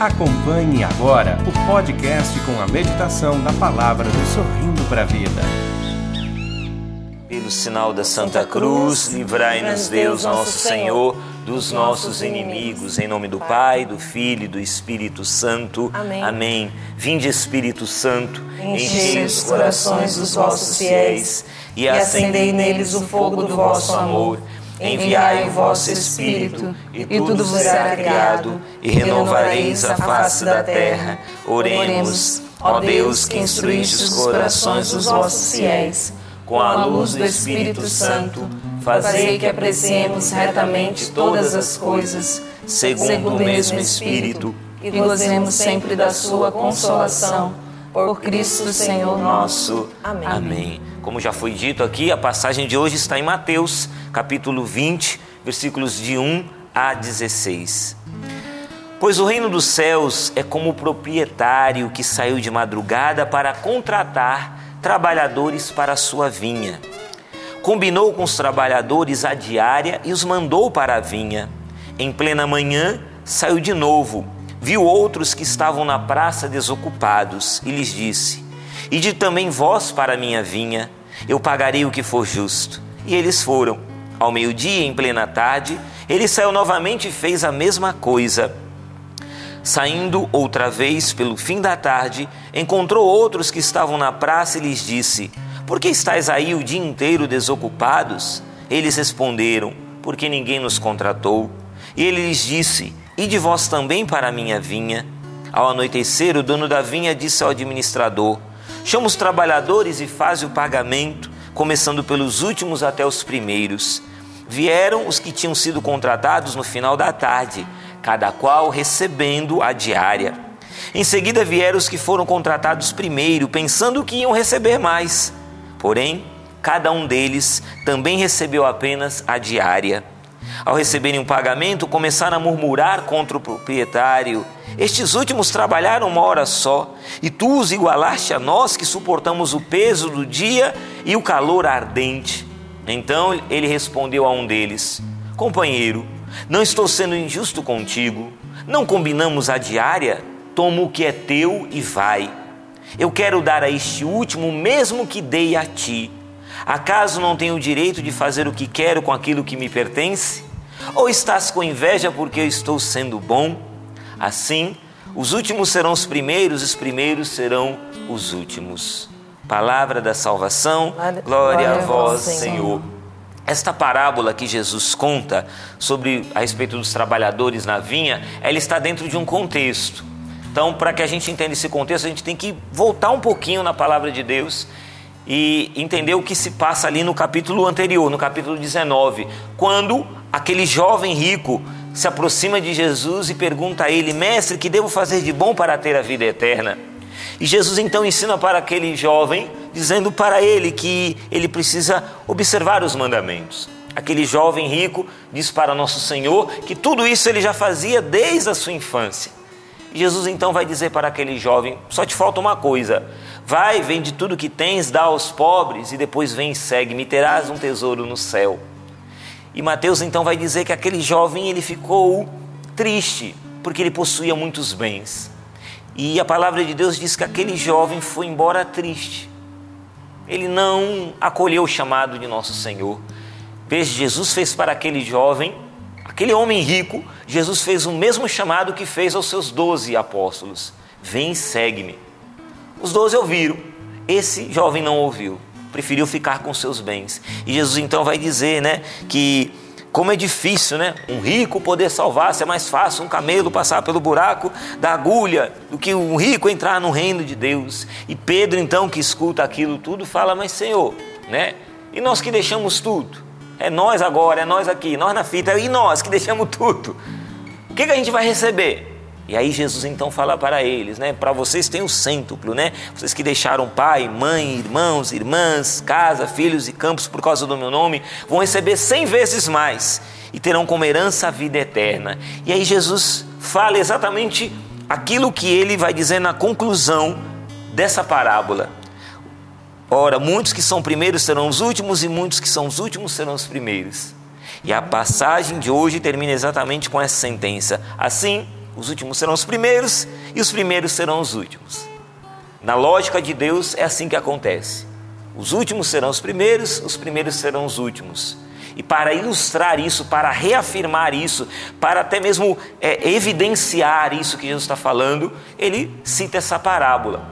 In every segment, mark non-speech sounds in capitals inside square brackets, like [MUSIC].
Acompanhe agora o podcast com a meditação da palavra do Sorrindo para a Vida. Pelo sinal da Santa Cruz, livrai-nos Deus nosso Senhor dos nossos inimigos, em nome do Pai, do Filho e do Espírito Santo. Amém. Amém. Vinde Espírito Santo, Enchei os corações dos vossos fiéis e acendei neles o fogo do vosso amor. Enviai o vosso Espírito, e tudo vos será criado, e renovareis a face da terra. Oremos, ó Deus, que instruíste os corações dos vossos fiéis, com a luz do Espírito Santo, fazei que apreciemos retamente todas as coisas, segundo o mesmo Espírito, e gozemos sempre da sua consolação. Por Cristo Senhor nosso. Amém. Amém. Como já foi dito aqui, a passagem de hoje está em Mateus, capítulo 20, versículos de 1 a 16. Pois o reino dos céus é como o proprietário que saiu de madrugada para contratar trabalhadores para a sua vinha. Combinou com os trabalhadores a diária e os mandou para a vinha. Em plena manhã, saiu de novo viu outros que estavam na praça desocupados e lhes disse: Ide também vós para a minha vinha, eu pagarei o que for justo. E eles foram. Ao meio-dia, em plena tarde, ele saiu novamente e fez a mesma coisa. Saindo outra vez pelo fim da tarde, encontrou outros que estavam na praça e lhes disse: Por que estáis aí o dia inteiro desocupados? Eles responderam: Porque ninguém nos contratou. E ele lhes disse: e de vós também para a minha vinha. Ao anoitecer, o dono da vinha disse ao administrador: Chama os trabalhadores e faze o pagamento, começando pelos últimos até os primeiros. Vieram os que tinham sido contratados no final da tarde, cada qual recebendo a diária. Em seguida vieram os que foram contratados primeiro, pensando que iam receber mais. Porém, cada um deles também recebeu apenas a diária. Ao receberem um pagamento, começaram a murmurar contra o proprietário. Estes últimos trabalharam uma hora só, e tu os igualaste a nós que suportamos o peso do dia e o calor ardente. Então ele respondeu a um deles: Companheiro, não estou sendo injusto contigo. Não combinamos a diária? Toma o que é teu e vai. Eu quero dar a este último o mesmo que dei a ti. Acaso não tenho o direito de fazer o que quero com aquilo que me pertence? Ou estás com inveja porque eu estou sendo bom? Assim, os últimos serão os primeiros, os primeiros serão os últimos. Palavra da salvação, glória, glória a vós, Senhor. Senhor. Esta parábola que Jesus conta sobre a respeito dos trabalhadores na vinha, ela está dentro de um contexto. Então, para que a gente entenda esse contexto, a gente tem que voltar um pouquinho na palavra de Deus e entender o que se passa ali no capítulo anterior, no capítulo 19, quando aquele jovem rico se aproxima de Jesus e pergunta a ele: Mestre, que devo fazer de bom para ter a vida eterna? E Jesus então ensina para aquele jovem, dizendo para ele que ele precisa observar os mandamentos. Aquele jovem rico diz para nosso Senhor que tudo isso ele já fazia desde a sua infância. E Jesus então vai dizer para aquele jovem: só te falta uma coisa. Vai, vende tudo que tens, dá aos pobres e depois vem e segue-me, terás um tesouro no céu. E Mateus então vai dizer que aquele jovem ele ficou triste porque ele possuía muitos bens. E a palavra de Deus diz que aquele jovem foi embora triste. Ele não acolheu o chamado de nosso Senhor. Veja, Jesus fez para aquele jovem, aquele homem rico, Jesus fez o mesmo chamado que fez aos seus doze apóstolos: Vem segue-me. Os doze ouviram, esse jovem não ouviu preferiu ficar com seus bens. E Jesus então vai dizer, né, que como é difícil, né? Um rico poder salvar-se, é mais fácil um camelo passar pelo buraco da agulha do que um rico entrar no reino de Deus. E Pedro, então, que escuta aquilo tudo, fala: Mas Senhor, né? E nós que deixamos tudo? É nós agora, é nós aqui, nós na fita, e nós que deixamos tudo. O que, que a gente vai receber? E aí Jesus então fala para eles, né? Para vocês tem o cêntuplo, né? Vocês que deixaram pai, mãe, irmãos, irmãs, casa, filhos e campos por causa do meu nome, vão receber cem vezes mais e terão como herança a vida eterna. E aí Jesus fala exatamente aquilo que ele vai dizer na conclusão dessa parábola. Ora, muitos que são primeiros serão os últimos e muitos que são os últimos serão os primeiros. E a passagem de hoje termina exatamente com essa sentença. Assim, os últimos serão os primeiros e os primeiros serão os últimos. Na lógica de Deus é assim que acontece. Os últimos serão os primeiros, os primeiros serão os últimos. E para ilustrar isso, para reafirmar isso, para até mesmo é, evidenciar isso que Jesus está falando, ele cita essa parábola.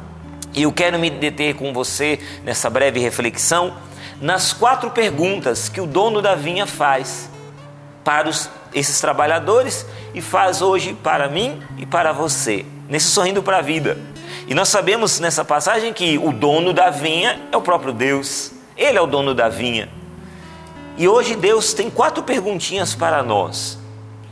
E eu quero me deter com você nessa breve reflexão nas quatro perguntas que o dono da vinha faz para os, esses trabalhadores e faz hoje para mim e para você, nesse sorrindo para a vida. E nós sabemos nessa passagem que o dono da vinha é o próprio Deus, ele é o dono da vinha. E hoje Deus tem quatro perguntinhas para nós.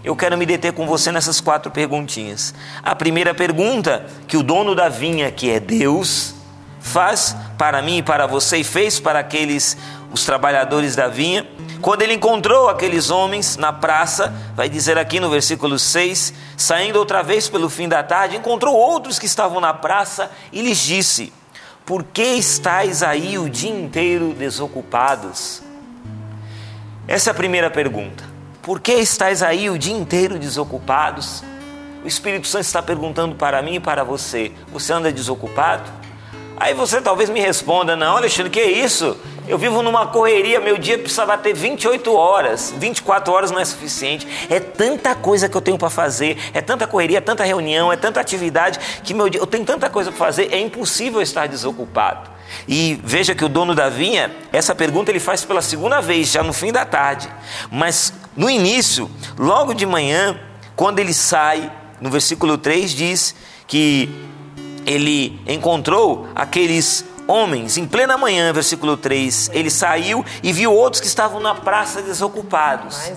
Eu quero me deter com você nessas quatro perguntinhas. A primeira pergunta que o dono da vinha, que é Deus, faz para mim e para você e fez para aqueles os trabalhadores da vinha, quando ele encontrou aqueles homens na praça, vai dizer aqui no versículo 6, saindo outra vez pelo fim da tarde, encontrou outros que estavam na praça e lhes disse: Por que estáis aí o dia inteiro desocupados? Essa é a primeira pergunta. Por que estáis aí o dia inteiro desocupados? O Espírito Santo está perguntando para mim e para você: você anda desocupado? Aí você talvez me responda: não, Alexandre, que é isso? Eu vivo numa correria, meu dia precisava ter 28 horas, 24 horas não é suficiente. É tanta coisa que eu tenho para fazer, é tanta correria, tanta reunião, é tanta atividade que meu dia, eu tenho tanta coisa para fazer, é impossível estar desocupado. E veja que o dono da vinha, essa pergunta ele faz pela segunda vez, já no fim da tarde. Mas no início, logo de manhã, quando ele sai, no versículo 3 diz que ele encontrou aqueles homens em plena manhã, versículo 3. Ele saiu e viu outros que estavam na praça desocupados.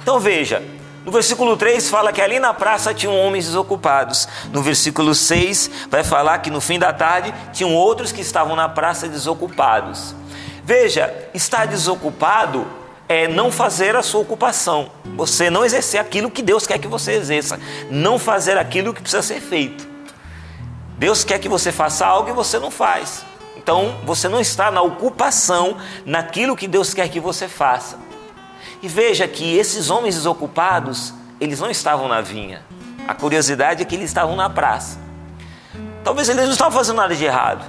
Então veja, no versículo 3 fala que ali na praça tinham homens desocupados. No versículo 6 vai falar que no fim da tarde tinham outros que estavam na praça desocupados. Veja, estar desocupado é não fazer a sua ocupação. Você não exercer aquilo que Deus quer que você exerça. Não fazer aquilo que precisa ser feito. Deus quer que você faça algo e você não faz. Então você não está na ocupação naquilo que Deus quer que você faça. E veja que esses homens desocupados, eles não estavam na vinha. A curiosidade é que eles estavam na praça. Talvez eles não estavam fazendo nada de errado.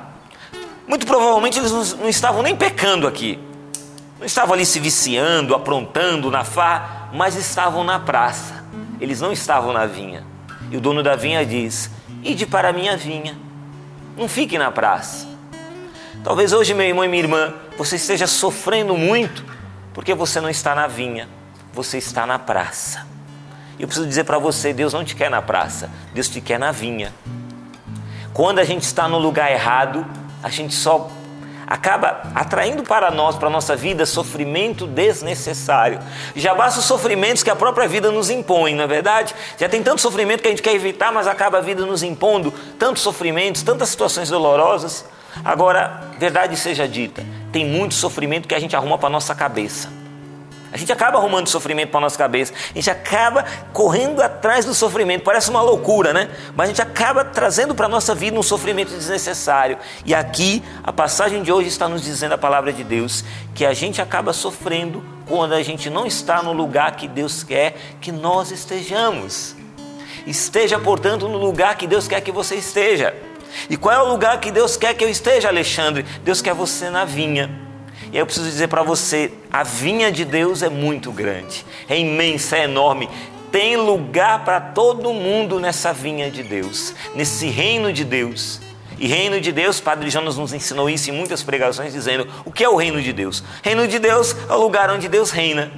Muito provavelmente eles não estavam nem pecando aqui. Não estavam ali se viciando, aprontando na farra, mas estavam na praça. Eles não estavam na vinha. E o dono da vinha diz: Ide para a minha vinha. Não fique na praça. Talvez hoje, meu irmão e minha irmã, você esteja sofrendo muito porque você não está na vinha, você está na praça. E eu preciso dizer para você: Deus não te quer na praça, Deus te quer na vinha. Quando a gente está no lugar errado, a gente só acaba atraindo para nós, para a nossa vida, sofrimento desnecessário. Já basta os sofrimentos que a própria vida nos impõe, não é verdade? Já tem tanto sofrimento que a gente quer evitar, mas acaba a vida nos impondo tantos sofrimentos, tantas situações dolorosas. Agora, verdade seja dita, tem muito sofrimento que a gente arruma para nossa cabeça. A gente acaba arrumando sofrimento para nossa cabeça, a gente acaba correndo atrás do sofrimento, parece uma loucura, né? Mas a gente acaba trazendo para nossa vida um sofrimento desnecessário. E aqui, a passagem de hoje está nos dizendo a palavra de Deus que a gente acaba sofrendo quando a gente não está no lugar que Deus quer que nós estejamos. Esteja, portanto, no lugar que Deus quer que você esteja. E qual é o lugar que Deus quer que eu esteja, Alexandre? Deus quer você na vinha. E eu preciso dizer para você: a vinha de Deus é muito grande, é imensa, é enorme. Tem lugar para todo mundo nessa vinha de Deus, nesse reino de Deus. E reino de Deus, Padre Jonas nos ensinou isso em muitas pregações, dizendo: o que é o reino de Deus? Reino de Deus é o lugar onde Deus reina,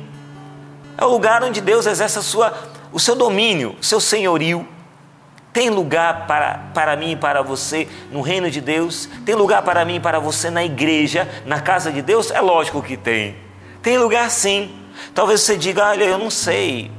é o lugar onde Deus exerce sua, o seu domínio, o seu senhorio. Tem lugar para, para mim e para você no reino de Deus? Tem lugar para mim e para você na igreja, na casa de Deus? É lógico que tem. Tem lugar sim. Talvez você diga: olha, eu não sei,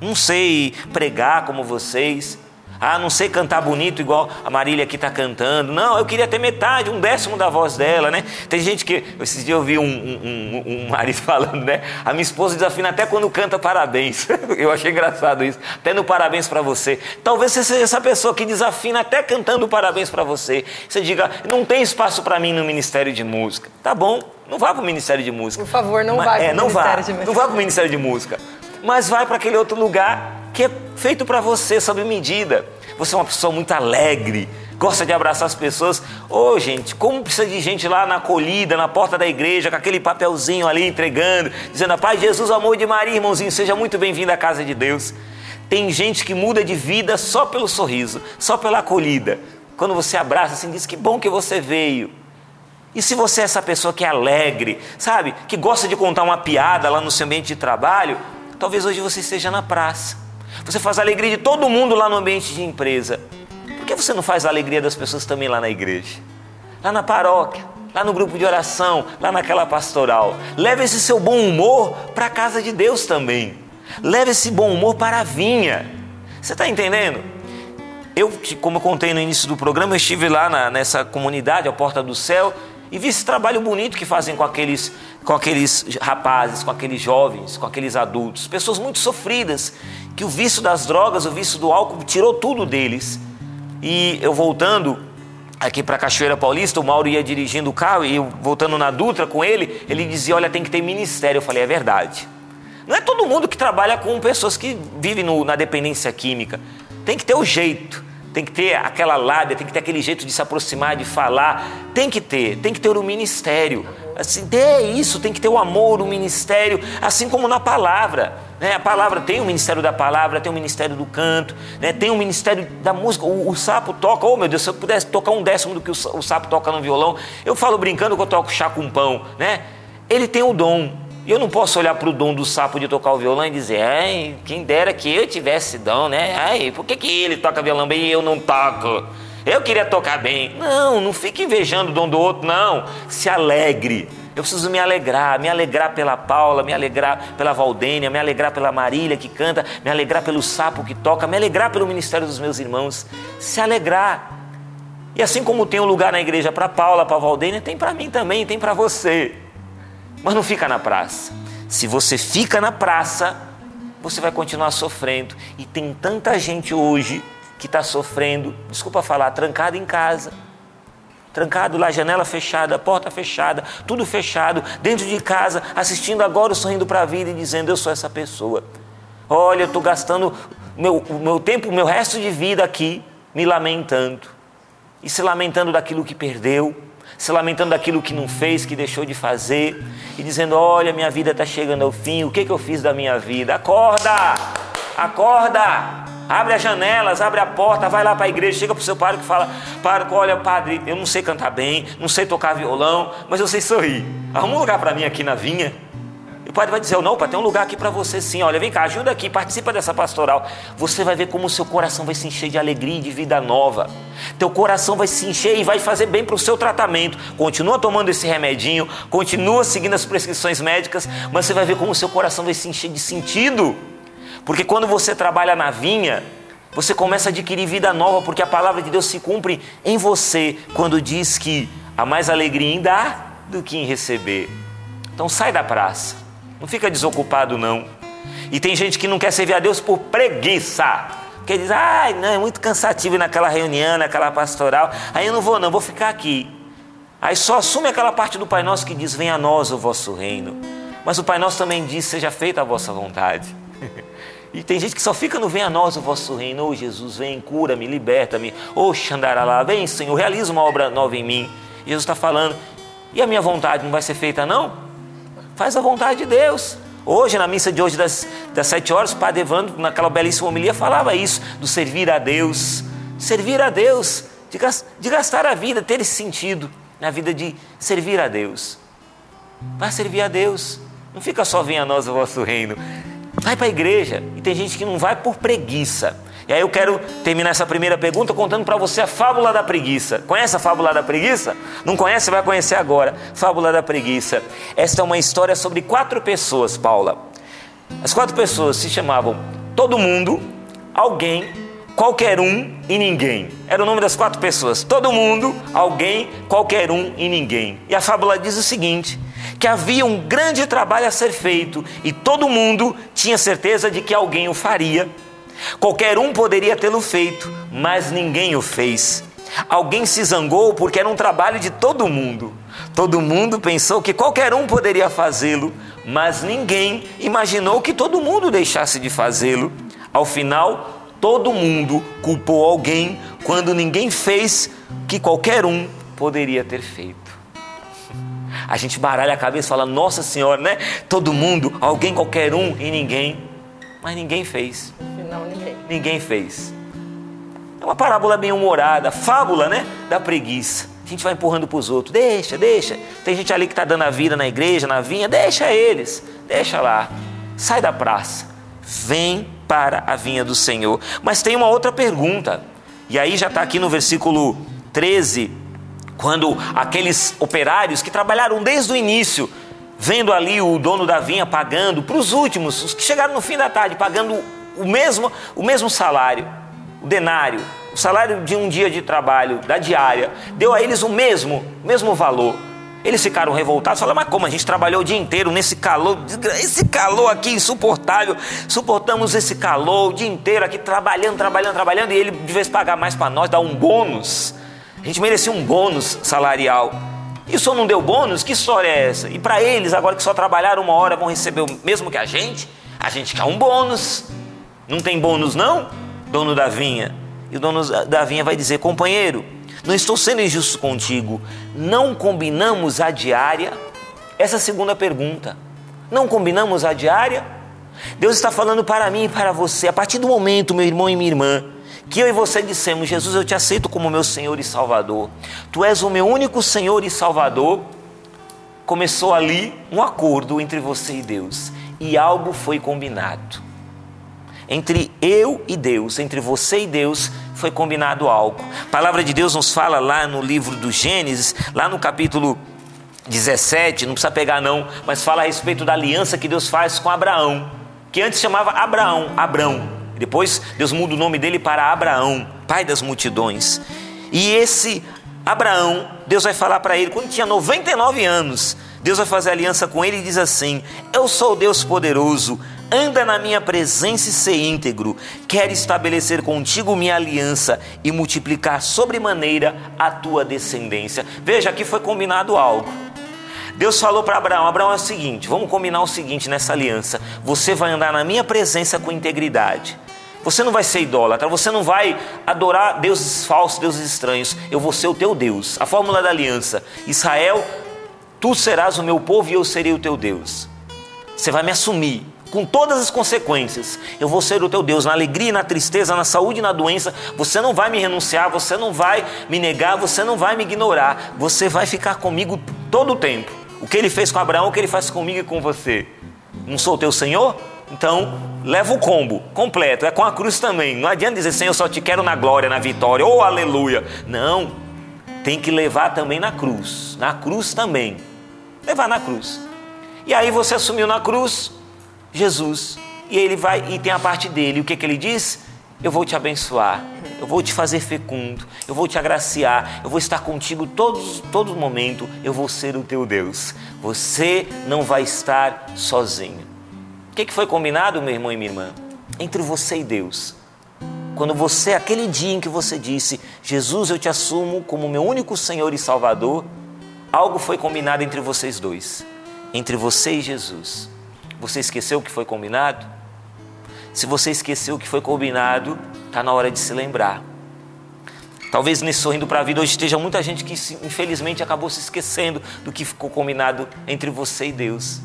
não sei pregar como vocês, ah, não sei cantar bonito igual a Marília aqui está cantando. Não, eu queria ter metade, um décimo da voz dela, né? Tem gente que. Esses dias eu vi um, um, um, um marido [LAUGHS] falando, né? A minha esposa desafina até quando canta parabéns. [LAUGHS] eu achei engraçado isso. Até no parabéns para você. Talvez você seja essa pessoa que desafina até cantando parabéns para você. Você diga, não tem espaço para mim no Ministério de Música. Tá bom, não vá para o Ministério de Música. Por favor, não vá para o é, Ministério vá, de Música. Não vá para o Ministério de Música. Mas vai para aquele outro lugar que é feito para você sob medida. Você é uma pessoa muito alegre, gosta de abraçar as pessoas. Ô oh, gente, como precisa de gente lá na acolhida, na porta da igreja, com aquele papelzinho ali entregando, dizendo: a paz Jesus, amor de Maria, irmãozinho, seja muito bem-vindo à casa de Deus. Tem gente que muda de vida só pelo sorriso, só pela acolhida. Quando você abraça assim, diz que bom que você veio. E se você é essa pessoa que é alegre, sabe, que gosta de contar uma piada lá no seu ambiente de trabalho, talvez hoje você esteja na praça. Você faz a alegria de todo mundo lá no ambiente de empresa. Por que você não faz a alegria das pessoas também lá na igreja? Lá na paróquia, lá no grupo de oração, lá naquela pastoral. Leve esse seu bom humor para a casa de Deus também. Leve esse bom humor para a vinha. Você está entendendo? Eu, como eu contei no início do programa, eu estive lá na, nessa comunidade, a Porta do Céu, e vi esse trabalho bonito que fazem com aqueles, com aqueles rapazes, com aqueles jovens, com aqueles adultos, pessoas muito sofridas, que o vício das drogas, o vício do álcool tirou tudo deles. E eu voltando aqui para Cachoeira Paulista, o Mauro ia dirigindo o carro e eu voltando na Dutra com ele, ele dizia: Olha, tem que ter ministério. Eu falei: É verdade. Não é todo mundo que trabalha com pessoas que vivem no, na dependência química. Tem que ter o jeito tem que ter aquela lábia, tem que ter aquele jeito de se aproximar, de falar, tem que ter, tem que ter o ministério. Assim, é isso, tem que ter o amor, o ministério, assim como na palavra. Né? A palavra tem o ministério da palavra, tem o ministério do canto, né? tem o ministério da música. O, o, sapo toca, oh meu Deus, se eu pudesse tocar um décimo do que o, o sapo toca no violão, eu falo brincando que eu toco chá com pão, né? Ele tem o dom, e eu não posso olhar para o dom do sapo de tocar o violão e dizer, ai, quem dera que eu tivesse dom, né? Ai, por que, que ele toca violão bem e eu não toco? Eu queria tocar bem. Não, não fique invejando o dom do outro, não. Se alegre. Eu preciso me alegrar, me alegrar pela Paula, me alegrar pela Valdênia, me alegrar pela Marília que canta, me alegrar pelo sapo que toca, me alegrar pelo ministério dos meus irmãos. Se alegrar. E assim como tem um lugar na igreja para Paula, para Valdênia, tem para mim também, tem para você. Mas não fica na praça. Se você fica na praça, você vai continuar sofrendo. E tem tanta gente hoje que está sofrendo, desculpa falar, trancado em casa. Trancado lá, janela fechada, porta fechada, tudo fechado, dentro de casa, assistindo agora o Sorrindo para a Vida e dizendo: Eu sou essa pessoa. Olha, eu estou gastando meu, o meu tempo, o meu resto de vida aqui, me lamentando. E se lamentando daquilo que perdeu, se lamentando daquilo que não fez, que deixou de fazer, e dizendo: Olha, minha vida está chegando ao fim, o que, que eu fiz da minha vida? Acorda! Acorda! Abre as janelas, abre a porta, vai lá para a igreja, chega para o seu padre que fala: Padre, olha, padre, eu não sei cantar bem, não sei tocar violão, mas eu sei sorrir. Arruma um lugar para mim aqui na vinha. Padre vai dizer: Não, pai, tem um lugar aqui para você sim. Olha, vem cá, ajuda aqui, participa dessa pastoral. Você vai ver como o seu coração vai se encher de alegria e de vida nova. Teu coração vai se encher e vai fazer bem para o seu tratamento. Continua tomando esse remedinho, continua seguindo as prescrições médicas, mas você vai ver como o seu coração vai se encher de sentido. Porque quando você trabalha na vinha, você começa a adquirir vida nova, porque a palavra de Deus se cumpre em você quando diz que há mais alegria em dar do que em receber. Então sai da praça. Não fica desocupado, não. E tem gente que não quer servir a Deus por preguiça. Quer dizer, ai, não, é muito cansativo naquela reunião, naquela pastoral. Aí eu não vou, não, vou ficar aqui. Aí só assume aquela parte do Pai Nosso que diz: Venha a nós o vosso reino. Mas o Pai Nosso também diz: Seja feita a vossa vontade. E tem gente que só fica no Venha a nós o vosso reino. Ô oh, Jesus, vem, cura-me, liberta-me. Ô oh, Xandaralá, vem, Senhor, realiza uma obra nova em mim. Jesus está falando: E a minha vontade não vai ser feita, não? Faz a vontade de Deus. Hoje, na missa de hoje, das, das sete horas, o Padre Evandro, naquela belíssima homilia, falava isso, do servir a Deus. Servir a Deus, de, de gastar a vida, ter esse sentido na vida de servir a Deus. Vai servir a Deus. Não fica só venha a nós o vosso reino. Vai para a igreja. E tem gente que não vai por preguiça. E aí eu quero terminar essa primeira pergunta contando para você a fábula da preguiça. Conhece a fábula da preguiça? Não conhece? Vai conhecer agora. Fábula da preguiça. Esta é uma história sobre quatro pessoas, Paula. As quatro pessoas se chamavam Todo Mundo, Alguém, Qualquer Um e Ninguém. Era o nome das quatro pessoas. Todo mundo, alguém, qualquer um e ninguém. E a fábula diz o seguinte: que havia um grande trabalho a ser feito e todo mundo tinha certeza de que alguém o faria Qualquer um poderia tê-lo feito, mas ninguém o fez. Alguém se zangou porque era um trabalho de todo mundo. Todo mundo pensou que qualquer um poderia fazê-lo, mas ninguém imaginou que todo mundo deixasse de fazê-lo. Ao final, todo mundo culpou alguém quando ninguém fez o que qualquer um poderia ter feito. [LAUGHS] A gente baralha a cabeça e fala, nossa senhora, né? Todo mundo, alguém, qualquer um e ninguém. Mas ninguém fez. Não, ninguém. Ninguém fez. É uma parábola bem humorada, fábula, né? Da preguiça. A gente vai empurrando para os outros, deixa, deixa. Tem gente ali que está dando a vida na igreja, na vinha, deixa eles, deixa lá. Sai da praça, vem para a vinha do Senhor. Mas tem uma outra pergunta, e aí já está aqui no versículo 13, quando aqueles operários que trabalharam desde o início, vendo ali o dono da vinha pagando para os últimos, os que chegaram no fim da tarde, pagando o mesmo, o mesmo salário, o denário, o salário de um dia de trabalho, da diária, deu a eles o mesmo, mesmo valor. Eles ficaram revoltados, falaram, mas como a gente trabalhou o dia inteiro nesse calor, esse calor aqui insuportável, suportamos esse calor o dia inteiro aqui trabalhando, trabalhando, trabalhando, e ele de vez pagar mais para nós, dar um bônus. A gente merecia um bônus salarial. E o não deu bônus? Que história é essa? E para eles, agora que só trabalharam uma hora, vão receber o mesmo que a gente? A gente quer um bônus. Não tem bônus, não? Dono da vinha. E o dono da vinha vai dizer: companheiro, não estou sendo injusto contigo. Não combinamos a diária? Essa é a segunda pergunta. Não combinamos a diária? Deus está falando para mim e para você, a partir do momento, meu irmão e minha irmã, que eu e você dissemos: Jesus, eu te aceito como meu Senhor e Salvador. Tu és o meu único Senhor e Salvador. Começou ali um acordo entre você e Deus, e algo foi combinado. Entre eu e Deus, entre você e Deus, foi combinado algo. A palavra de Deus nos fala lá no livro do Gênesis, lá no capítulo 17, não precisa pegar não, mas fala a respeito da aliança que Deus faz com Abraão, que antes chamava Abraão, Abrão. Depois Deus muda o nome dele para Abraão, pai das multidões. E esse Abraão, Deus vai falar para ele quando tinha 99 anos. Deus vai fazer aliança com ele e diz assim: Eu sou o Deus poderoso, anda na minha presença e ser íntegro. Quero estabelecer contigo minha aliança e multiplicar sobremaneira a tua descendência. Veja, aqui foi combinado algo. Deus falou para Abraão: Abraão é o seguinte, vamos combinar o seguinte nessa aliança: você vai andar na minha presença com integridade. Você não vai ser idólatra, você não vai adorar deuses falsos, deuses estranhos. Eu vou ser o teu Deus. A fórmula da aliança: Israel, tu serás o meu povo e eu serei o teu Deus. Você vai me assumir com todas as consequências. Eu vou ser o teu Deus na alegria, na tristeza, na saúde e na doença. Você não vai me renunciar, você não vai me negar, você não vai me ignorar. Você vai ficar comigo todo o tempo. O que ele fez com Abraão, o que ele faz comigo e com você. Não sou o teu Senhor? Então, leva o combo completo. É com a cruz também. Não adianta dizer, Senhor, eu só te quero na glória, na vitória. Oh, aleluia. Não. Tem que levar também na cruz. Na cruz também. Levar na cruz. E aí você assumiu na cruz Jesus. E ele vai e tem a parte dele. O que, que ele diz? Eu vou te abençoar. Eu vou te fazer fecundo. Eu vou te agraciar. Eu vou estar contigo todos, todo momento. Eu vou ser o teu Deus. Você não vai estar sozinho. O que, que foi combinado, meu irmão e minha irmã? Entre você e Deus. Quando você, aquele dia em que você disse, Jesus, eu te assumo como meu único Senhor e Salvador, algo foi combinado entre vocês dois. Entre você e Jesus. Você esqueceu o que foi combinado? Se você esqueceu o que foi combinado, está na hora de se lembrar. Talvez nesse sorrindo para a vida hoje esteja muita gente que infelizmente acabou se esquecendo do que ficou combinado entre você e Deus.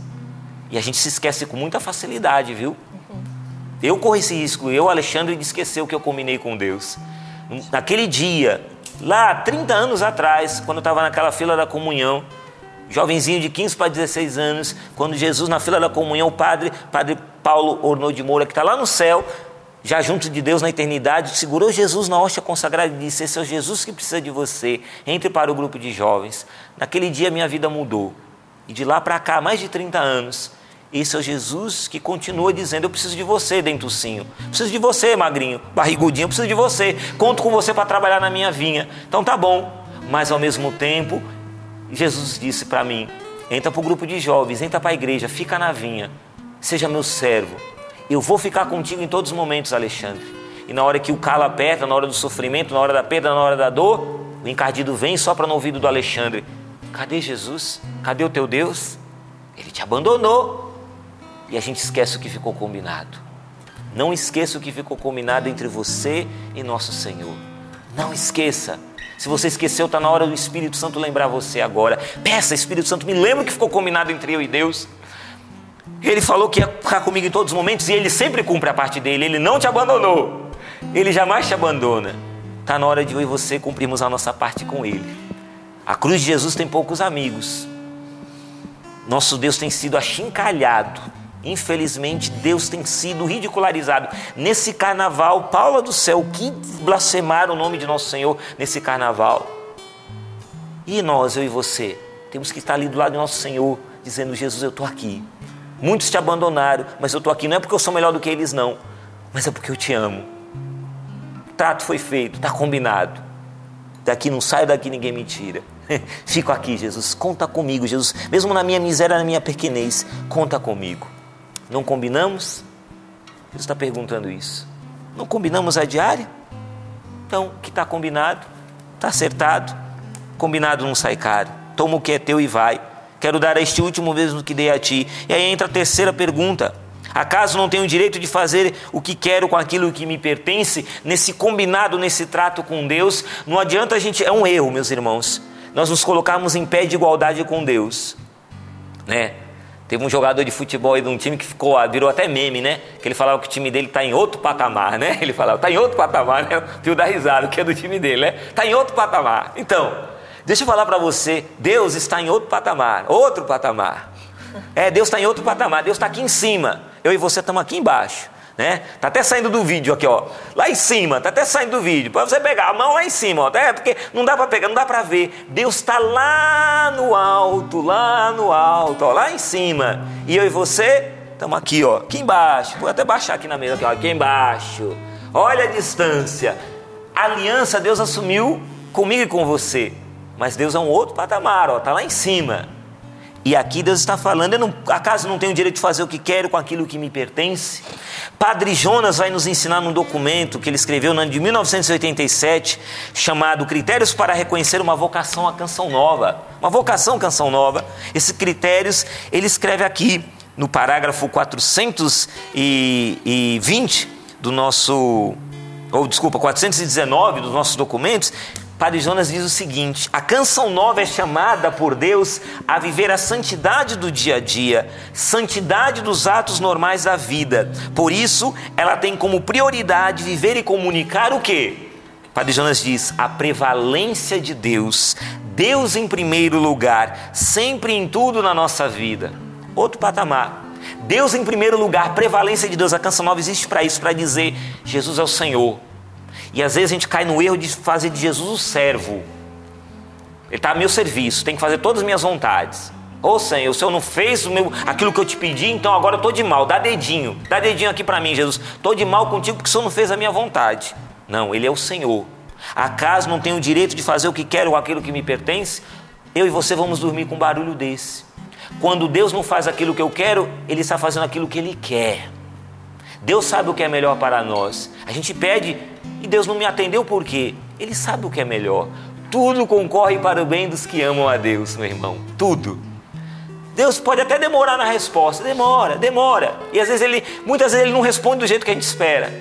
E a gente se esquece com muita facilidade, viu? Eu corri esse risco, eu, Alexandre, de esquecer o que eu combinei com Deus. Naquele dia, lá 30 anos atrás, quando eu estava naquela fila da comunhão, jovenzinho de 15 para 16 anos, quando Jesus, na fila da comunhão, o padre, padre Paulo Ornô de Moura, que está lá no céu, já junto de Deus na eternidade, segurou Jesus na hóstia consagrada e disse: Esse é o Jesus que precisa de você, entre para o grupo de jovens. Naquele dia minha vida mudou. E de lá para cá, mais de 30 anos, esse é o Jesus que continua dizendo: Eu preciso de você, dentucinho. Preciso de você, magrinho, barrigudinho. Preciso de você. Conto com você para trabalhar na minha vinha. Então tá bom. Mas ao mesmo tempo, Jesus disse para mim: Entra para o grupo de jovens, entra para a igreja, fica na vinha. Seja meu servo. Eu vou ficar contigo em todos os momentos, Alexandre. E na hora que o calo aperta, na hora do sofrimento, na hora da perda, na hora da dor, o encardido vem só para no ouvido do Alexandre: Cadê Jesus? Cadê o teu Deus? Ele te abandonou e a gente esquece o que ficou combinado. Não esqueça o que ficou combinado entre você e nosso Senhor. Não esqueça. Se você esqueceu, está na hora do Espírito Santo lembrar você agora. Peça, Espírito Santo, me lembra que ficou combinado entre eu e Deus. Ele falou que ia ficar comigo em todos os momentos e ele sempre cumpre a parte dele. Ele não te abandonou. Ele jamais te abandona. Está na hora de eu e você cumprirmos a nossa parte com ele. A cruz de Jesus tem poucos amigos. Nosso Deus tem sido achincalhado. Infelizmente, Deus tem sido ridicularizado. Nesse carnaval, Paula do céu, que blasfemaram o nome de nosso Senhor nesse carnaval. E nós, eu e você, temos que estar ali do lado do nosso Senhor, dizendo: Jesus, eu estou aqui. Muitos te abandonaram, mas eu estou aqui não é porque eu sou melhor do que eles, não, mas é porque eu te amo. O trato foi feito, está combinado. Daqui não saio, daqui ninguém me tira. [LAUGHS] Fico aqui, Jesus. Conta comigo, Jesus. Mesmo na minha miséria, na minha pequenez, conta comigo. Não combinamos? Jesus está perguntando isso. Não combinamos a diária? Então, o que está combinado? Está acertado. Combinado não sai caro. Toma o que é teu e vai. Quero dar a este último mesmo que dei a ti. E aí entra a terceira pergunta. Acaso não tenho o direito de fazer o que quero com aquilo que me pertence? Nesse combinado, nesse trato com Deus, não adianta a gente. É um erro, meus irmãos. Nós nos colocarmos em pé de igualdade com Deus. Né? Teve um jogador de futebol aí de um time que ficou, virou até meme, né? Que ele falava que o time dele está em outro patamar, né? [LAUGHS] Ele falava, está em outro patamar, né? O tio da risada, que é do time dele, né? Está em outro patamar. Então, Deixa eu falar para você, Deus está em outro patamar, outro patamar. É, Deus está em outro patamar, Deus está aqui em cima. Eu e você estamos aqui embaixo. Né? Tá até saindo do vídeo aqui, ó. Lá em cima, tá até saindo do vídeo. Para você pegar a mão lá em cima, ó. É porque não dá para pegar, não dá para ver. Deus está lá no alto, lá no alto, ó, lá em cima. E eu e você estamos aqui, ó, aqui embaixo. Vou até baixar aqui na mesa, aqui, ó, aqui embaixo. Olha a distância. A aliança Deus assumiu comigo e com você. Mas Deus é um outro patamar, ó, tá lá em cima. E aqui Deus está falando, eu não, acaso não tenho o direito de fazer o que quero com aquilo que me pertence? Padre Jonas vai nos ensinar num documento que ele escreveu no ano de 1987, chamado Critérios para Reconhecer uma Vocação à Canção Nova. Uma vocação canção nova. Esses critérios ele escreve aqui no parágrafo 420 do nosso, ou desculpa, 419 dos nossos documentos, Padre Jonas diz o seguinte: a canção nova é chamada por Deus a viver a santidade do dia a dia, santidade dos atos normais da vida. Por isso, ela tem como prioridade viver e comunicar o que? Padre Jonas diz: a prevalência de Deus, Deus em primeiro lugar, sempre em tudo na nossa vida. Outro patamar. Deus em primeiro lugar, prevalência de Deus. A canção nova existe para isso, para dizer: Jesus é o Senhor. E às vezes a gente cai no erro de fazer de Jesus o servo. Ele está a meu serviço, tem que fazer todas as minhas vontades. Ô Senhor, o Senhor não fez o meu, aquilo que eu te pedi, então agora eu estou de mal. Dá dedinho, dá dedinho aqui para mim, Jesus. Estou de mal contigo porque o Senhor não fez a minha vontade. Não, Ele é o Senhor. Acaso não tenho o direito de fazer o que quero ou aquilo que me pertence? Eu e você vamos dormir com um barulho desse. Quando Deus não faz aquilo que eu quero, Ele está fazendo aquilo que Ele quer. Deus sabe o que é melhor para nós. A gente pede e Deus não me atendeu por quê? Ele sabe o que é melhor. Tudo concorre para o bem dos que amam a Deus, meu irmão. Tudo. Deus pode até demorar na resposta, demora, demora. E às vezes ele, muitas vezes ele não responde do jeito que a gente espera.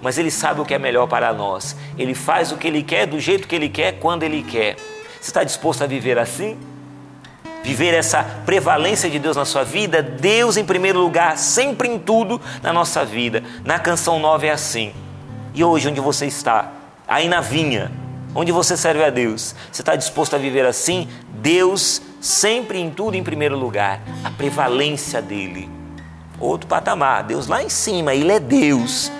Mas ele sabe o que é melhor para nós. Ele faz o que ele quer, do jeito que ele quer, quando ele quer. Você está disposto a viver assim? Viver essa prevalência de Deus na sua vida? Deus em primeiro lugar, sempre em tudo na nossa vida. Na canção nova é assim. E hoje, onde você está, aí na vinha, onde você serve a Deus, você está disposto a viver assim? Deus sempre em tudo em primeiro lugar, a prevalência dele. Outro patamar, Deus lá em cima, Ele é Deus,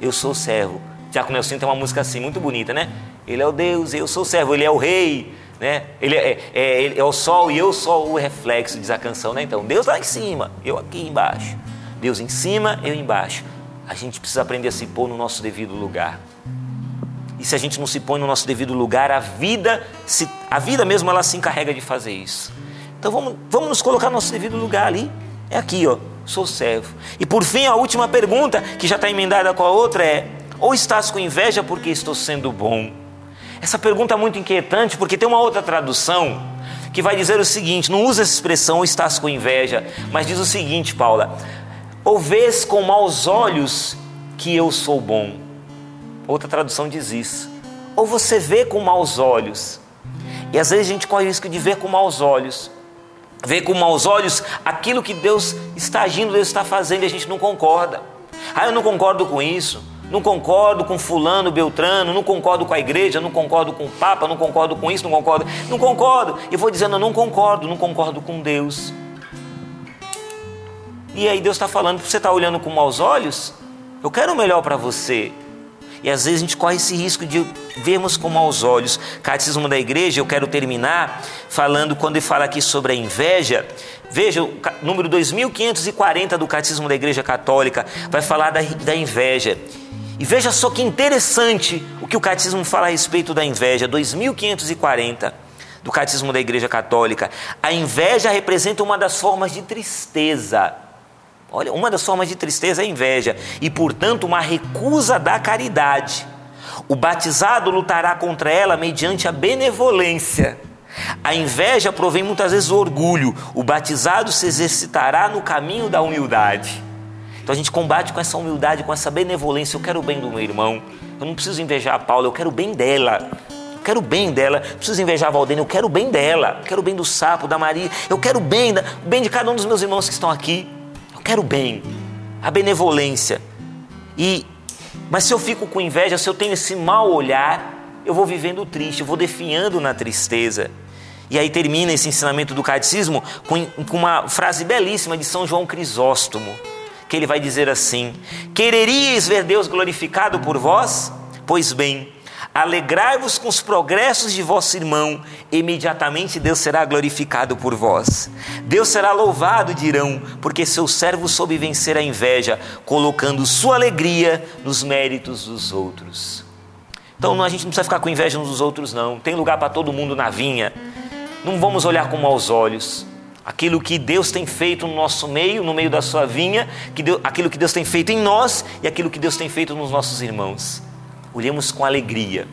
eu sou servo. Tiago Nelson tem uma música assim, muito bonita, né? Ele é o Deus, eu sou servo, Ele é o Rei, né? Ele é, é, ele é o sol e eu sou o reflexo, diz a canção, né? Então, Deus lá em cima, eu aqui embaixo. Deus em cima, eu embaixo a gente precisa aprender a se pôr no nosso devido lugar. E se a gente não se põe no nosso devido lugar, a vida, se, a vida mesmo ela se encarrega de fazer isso. Então vamos, vamos nos colocar no nosso devido lugar ali. É aqui, ó, sou servo. E por fim, a última pergunta, que já está emendada com a outra, é: ou estás com inveja porque estou sendo bom? Essa pergunta é muito inquietante porque tem uma outra tradução que vai dizer o seguinte: não usa essa expressão ou estás com inveja, mas diz o seguinte, Paula: ou vês com maus olhos que eu sou bom. Outra tradução diz isso. Ou você vê com maus olhos. E às vezes a gente corre o risco de ver com maus olhos. Ver com maus olhos aquilo que Deus está agindo, Deus está fazendo e a gente não concorda. Ah, eu não concordo com isso. Não concordo com fulano, beltrano, não concordo com a igreja, não concordo com o papa, não concordo com isso, não concordo. Não concordo. E vou dizendo, eu não concordo, não concordo com Deus. E aí Deus está falando, você está olhando com maus olhos? Eu quero o melhor para você. E às vezes a gente corre esse risco de vermos com maus olhos. Catecismo da igreja, eu quero terminar falando, quando ele fala aqui sobre a inveja, veja, o número 2540 do Catecismo da Igreja Católica vai falar da, da inveja. E veja só que interessante o que o Catecismo fala a respeito da inveja, 2540 do Catecismo da Igreja Católica. A inveja representa uma das formas de tristeza Olha, uma das formas de tristeza é inveja e, portanto, uma recusa da caridade. O batizado lutará contra ela mediante a benevolência. A inveja provém muitas vezes do orgulho. O batizado se exercitará no caminho da humildade. Então a gente combate com essa humildade, com essa benevolência. Eu quero o bem do meu irmão. Eu não preciso invejar a Paula, eu quero o bem dela. Eu quero o bem dela. Eu preciso invejar a Valdene, eu quero o bem dela. Eu quero o bem do sapo, da Maria. Eu quero o bem, o bem de cada um dos meus irmãos que estão aqui quero o bem, a benevolência. E mas se eu fico com inveja, se eu tenho esse mau olhar, eu vou vivendo triste, eu vou definhando na tristeza. E aí termina esse ensinamento do catecismo com, com uma frase belíssima de São João Crisóstomo, que ele vai dizer assim: Quereríeis ver Deus glorificado por vós? Pois bem, Alegrai-vos com os progressos de vosso irmão, imediatamente Deus será glorificado por vós. Deus será louvado, dirão, porque seu servo soube vencer a inveja, colocando sua alegria nos méritos dos outros. Então a gente não precisa ficar com inveja uns dos outros, não. Tem lugar para todo mundo na vinha. Não vamos olhar com maus olhos. Aquilo que Deus tem feito no nosso meio, no meio da sua vinha, que Deus, aquilo que Deus tem feito em nós e aquilo que Deus tem feito nos nossos irmãos olhemos com alegria,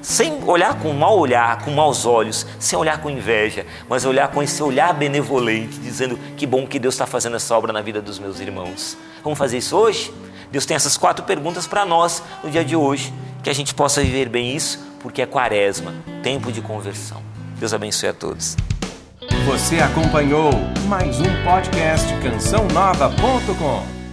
sem olhar com mau olhar, com maus olhos, sem olhar com inveja, mas olhar com esse olhar benevolente, dizendo que bom que Deus está fazendo essa obra na vida dos meus irmãos. Vamos fazer isso hoje? Deus tem essas quatro perguntas para nós no dia de hoje, que a gente possa viver bem isso, porque é quaresma, tempo de conversão. Deus abençoe a todos. Você acompanhou mais um podcast CançãoNova.com.